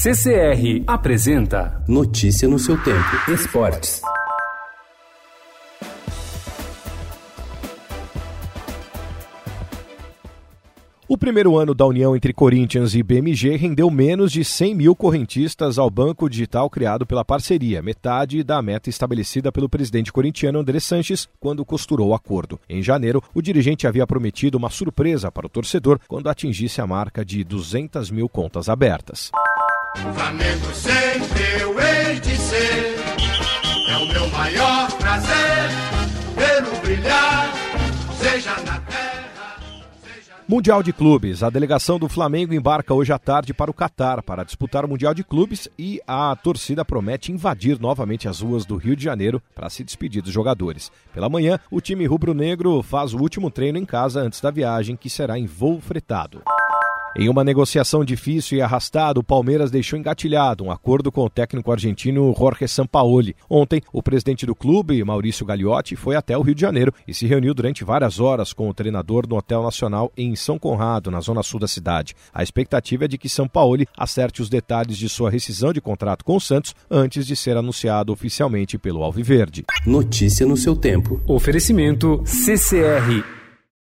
CCR apresenta Notícia no seu tempo. Esportes. O primeiro ano da união entre Corinthians e BMG rendeu menos de 100 mil correntistas ao banco digital criado pela parceria, metade da meta estabelecida pelo presidente corintiano André Sanches quando costurou o acordo. Em janeiro, o dirigente havia prometido uma surpresa para o torcedor quando atingisse a marca de 200 mil contas abertas. Flamengo sempre eu hei de ser, é o meu maior prazer, pelo brilhar, seja na terra. Mundial de Clubes. A delegação do Flamengo embarca hoje à tarde para o Catar para disputar o Mundial de Clubes e a torcida promete invadir novamente as ruas do Rio de Janeiro para se despedir dos jogadores. Pela manhã, o time rubro-negro faz o último treino em casa antes da viagem, que será em voo fretado. Em uma negociação difícil e arrastada, o Palmeiras deixou engatilhado um acordo com o técnico argentino Jorge Sampaoli. Ontem, o presidente do clube, Maurício Gagliotti, foi até o Rio de Janeiro e se reuniu durante várias horas com o treinador no Hotel Nacional em São Conrado, na zona sul da cidade. A expectativa é de que Sampaoli acerte os detalhes de sua rescisão de contrato com o Santos antes de ser anunciado oficialmente pelo Alviverde. Notícia no seu tempo. Oferecimento CCR